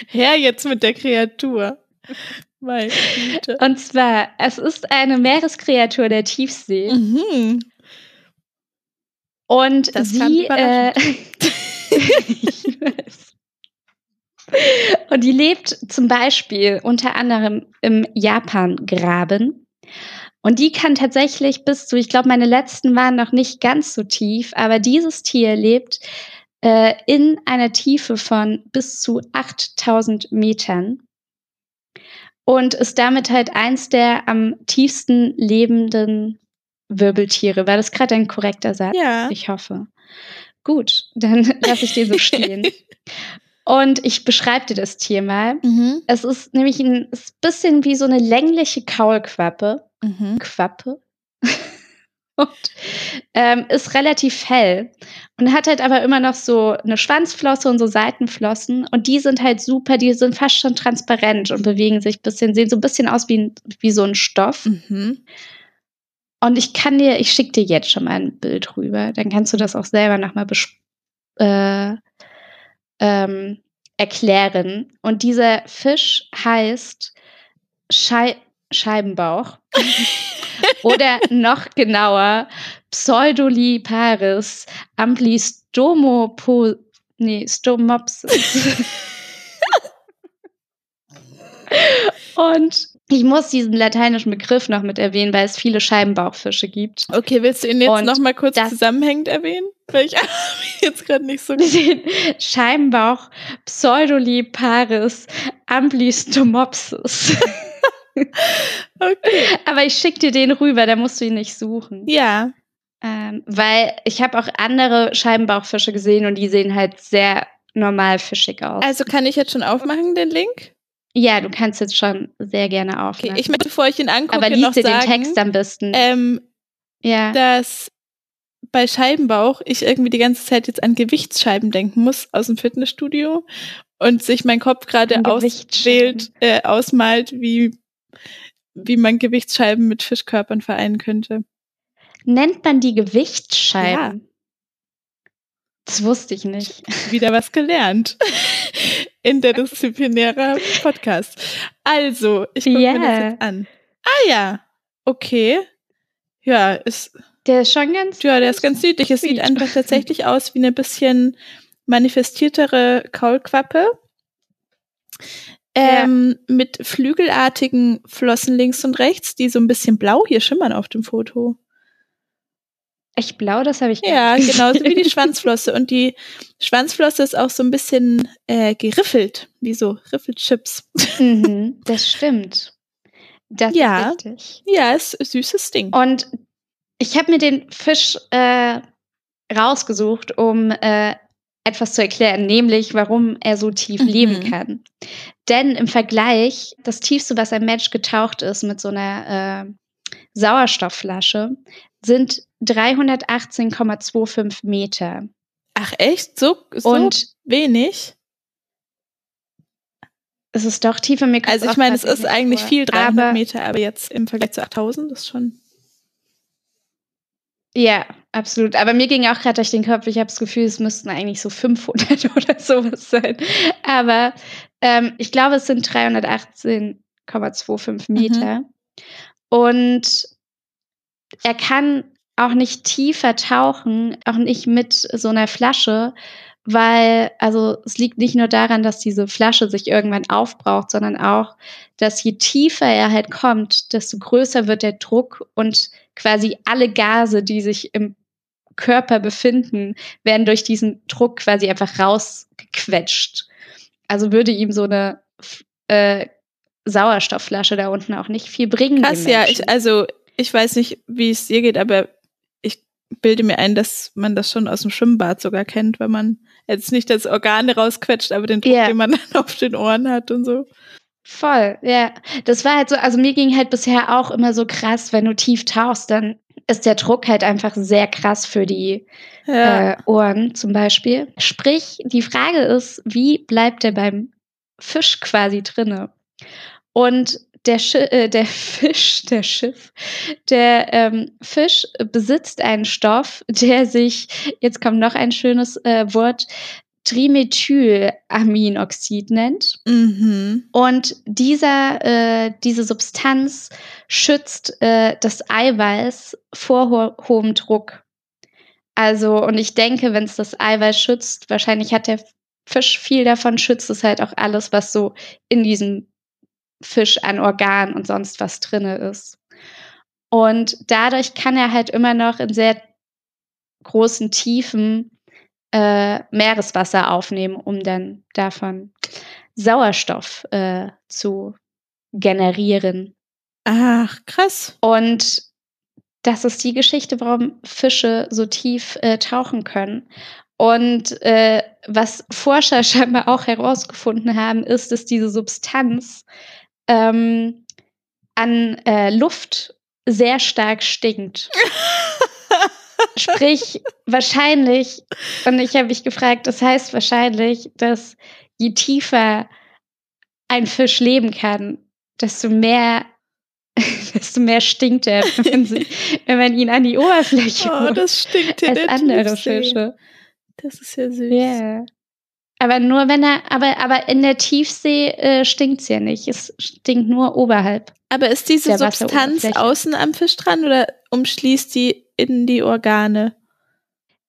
Her jetzt mit der Kreatur. Meine Und zwar, es ist eine Meereskreatur der Tiefsee. Mhm. Und das sie, äh, ich weiß. Und die lebt zum Beispiel unter anderem im Japan-Graben. Und die kann tatsächlich bis zu, ich glaube, meine letzten waren noch nicht ganz so tief, aber dieses Tier lebt äh, in einer Tiefe von bis zu 8000 Metern und ist damit halt eins der am tiefsten lebenden Wirbeltiere. War das gerade ein korrekter Satz? Ja. Ich hoffe. Gut, dann lasse ich dir so stehen. Und ich beschreibe dir das Tier mal. Mhm. Es ist nämlich ein, ist bisschen wie so eine längliche Kaulquappe. Mhm. Quappe. und ähm, ist relativ hell und hat halt aber immer noch so eine Schwanzflosse und so Seitenflossen und die sind halt super, die sind fast schon transparent und bewegen sich ein bisschen, sehen so ein bisschen aus wie, wie so ein Stoff. Mhm. Und ich kann dir, ich schicke dir jetzt schon mal ein Bild rüber, dann kannst du das auch selber nochmal äh, ähm, erklären. Und dieser Fisch heißt Schei Scheibenbauch. Oder noch genauer, Pseudoliparis amblistomopo, nee, Stomopsis. Und ich muss diesen lateinischen Begriff noch mit erwähnen, weil es viele Scheibenbauchfische gibt. Okay, willst du ihn jetzt Und noch mal kurz zusammenhängend erwähnen? Weil ich jetzt gerade nicht so Den Scheibenbauch Pseudoliparis amblistomopsis. okay. Aber ich schicke dir den rüber, da musst du ihn nicht suchen. Ja. Ähm, weil ich habe auch andere Scheibenbauchfische gesehen und die sehen halt sehr normal fischig aus. Also kann ich jetzt schon aufmachen, den Link? Ja, du kannst jetzt schon sehr gerne aufmachen. Okay, ich möchte, bevor ich ihn angucke, Aber liest dir den Text am besten. Ähm, ja. Dass bei Scheibenbauch ich irgendwie die ganze Zeit jetzt an Gewichtsscheiben denken muss aus dem Fitnessstudio und sich mein Kopf gerade auswählt, äh, ausmalt, wie, wie man Gewichtsscheiben mit Fischkörpern vereinen könnte. Nennt man die Gewichtsscheiben? Ja. Das wusste ich nicht. Wieder was gelernt. Interdisziplinärer Podcast. Also, ich gucke yeah. mir das jetzt an. Ah ja, okay. Ja, ist. Der ist schon ganz. Ja, der ist ganz südlich. Es sieht einfach tatsächlich aus wie eine bisschen manifestiertere Kaulquappe. Ähm, ja. Mit flügelartigen Flossen links und rechts, die so ein bisschen blau hier schimmern auf dem Foto. Echt blau, das habe ich Ja, genauso wie die Schwanzflosse. Und die Schwanzflosse ist auch so ein bisschen äh, geriffelt, wie so Riffelchips. Mhm, das stimmt. Das ja, ist richtig. Ja, ist ein süßes Ding. Und ich habe mir den Fisch äh, rausgesucht, um äh, etwas zu erklären, nämlich warum er so tief mhm. leben kann. Denn im Vergleich, das tiefste, was ein Mensch getaucht ist mit so einer äh, Sauerstoffflasche, sind 318,25 Meter. Ach echt? So, so Und wenig? Es ist doch tiefer. Mir also ich meine, es ist eigentlich vor. viel, 300 aber, Meter, aber jetzt im Vergleich zu 8000 ist schon... Ja, absolut. Aber mir ging auch gerade durch den Kopf, ich habe das Gefühl, es müssten eigentlich so 500 oder sowas sein. Aber ähm, ich glaube, es sind 318,25 Meter. Mhm. Und er kann auch nicht tiefer tauchen, auch nicht mit so einer Flasche, weil, also es liegt nicht nur daran, dass diese Flasche sich irgendwann aufbraucht, sondern auch, dass je tiefer er halt kommt, desto größer wird der Druck und quasi alle Gase, die sich im Körper befinden, werden durch diesen Druck quasi einfach rausgequetscht. Also würde ihm so eine äh, Sauerstoffflasche da unten auch nicht viel bringen. Krass, ja, ich, also ich weiß nicht, wie es dir geht, aber bilde mir ein, dass man das schon aus dem Schwimmbad sogar kennt, wenn man jetzt nicht das Organe rausquetscht, aber den Druck, yeah. den man dann auf den Ohren hat und so. Voll, ja. Das war halt so, also mir ging halt bisher auch immer so krass, wenn du tief tauchst, dann ist der Druck halt einfach sehr krass für die ja. äh, Ohren zum Beispiel. Sprich, die Frage ist, wie bleibt der beim Fisch quasi drinne? Und der, Sch äh, der Fisch, der Schiff, der ähm, Fisch besitzt einen Stoff, der sich, jetzt kommt noch ein schönes äh, Wort, Trimethylaminoxid nennt. Mhm. Und dieser, äh, diese Substanz schützt äh, das Eiweiß vor ho hohem Druck. Also, und ich denke, wenn es das Eiweiß schützt, wahrscheinlich hat der Fisch viel davon, schützt es halt auch alles, was so in diesem Fisch an Organ und sonst was drinne ist. Und dadurch kann er halt immer noch in sehr großen Tiefen äh, Meereswasser aufnehmen, um dann davon Sauerstoff äh, zu generieren. Ach, krass. Und das ist die Geschichte, warum Fische so tief äh, tauchen können. Und äh, was Forscher scheinbar auch herausgefunden haben, ist, dass diese Substanz ähm, an äh, Luft sehr stark stinkt. Sprich, wahrscheinlich, und ich habe mich gefragt, das heißt wahrscheinlich, dass je tiefer ein Fisch leben kann, desto mehr, desto mehr stinkt er, wenn, sie, wenn man ihn an die Oberfläche oh, das stinkt als andere Fische. Das ist ja süß. Yeah. Aber nur wenn er, aber, aber in der Tiefsee äh, stinkt es ja nicht. Es stinkt nur oberhalb. Aber ist diese Substanz außen am Fisch dran oder umschließt die in die Organe?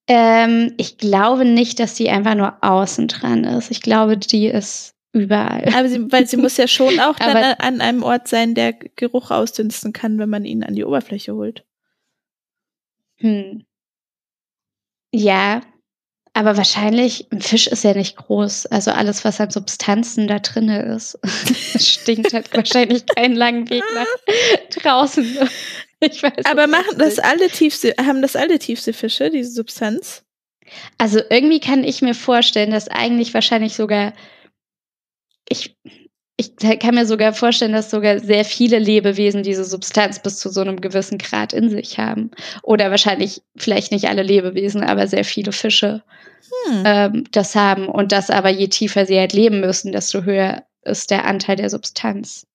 Ähm, ich glaube nicht, dass die einfach nur außen dran ist. Ich glaube, die ist überall. Aber sie, weil sie muss ja schon auch dann an einem Ort sein, der Geruch ausdünsten kann, wenn man ihn an die Oberfläche holt. Hm. Ja, aber wahrscheinlich, ein Fisch ist ja nicht groß. Also alles, was an Substanzen da drin ist, stinkt halt wahrscheinlich keinen langen Weg nach draußen. Weiß Aber machen das alle Tiefsee, haben das alle Tiefseefische, diese Substanz? Also irgendwie kann ich mir vorstellen, dass eigentlich wahrscheinlich sogar, ich, ich kann mir sogar vorstellen, dass sogar sehr viele Lebewesen diese Substanz bis zu so einem gewissen Grad in sich haben. Oder wahrscheinlich vielleicht nicht alle Lebewesen, aber sehr viele Fische hm. ähm, das haben. Und das aber je tiefer sie halt leben müssen, desto höher ist der Anteil der Substanz.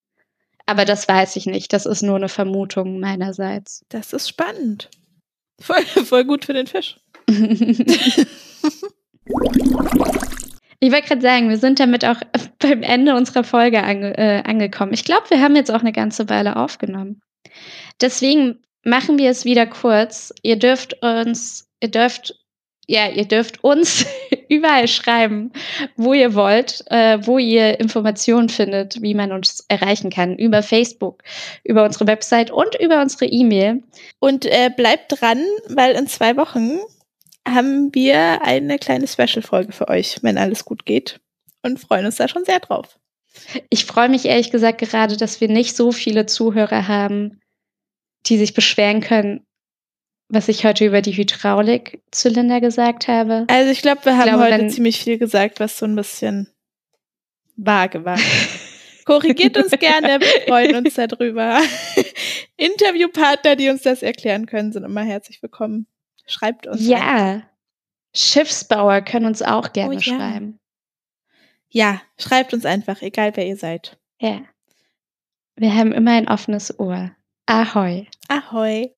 Aber das weiß ich nicht. Das ist nur eine Vermutung meinerseits. Das ist spannend. Voll, voll gut für den Fisch. Ich wollte gerade sagen, wir sind damit auch beim Ende unserer Folge ange äh, angekommen. Ich glaube, wir haben jetzt auch eine ganze Weile aufgenommen. Deswegen machen wir es wieder kurz. Ihr dürft uns, ihr dürft, ja, ihr dürft uns überall schreiben, wo ihr wollt, äh, wo ihr Informationen findet, wie man uns erreichen kann. Über Facebook, über unsere Website und über unsere E-Mail. Und äh, bleibt dran, weil in zwei Wochen haben wir eine kleine Special-Folge für euch, wenn alles gut geht. Und freuen uns da schon sehr drauf. Ich freue mich ehrlich gesagt gerade, dass wir nicht so viele Zuhörer haben, die sich beschweren können, was ich heute über die Hydraulikzylinder gesagt habe. Also ich glaube, wir haben glaube, heute ziemlich viel gesagt, was so ein bisschen vage war. Korrigiert uns gerne, wir freuen uns darüber. Interviewpartner, die uns das erklären können, sind immer herzlich willkommen. Schreibt uns. Ja. Einfach. Schiffsbauer können uns auch gerne oh, ja. schreiben. Ja, schreibt uns einfach, egal wer ihr seid. Ja. Wir haben immer ein offenes Ohr. Ahoi. Ahoi.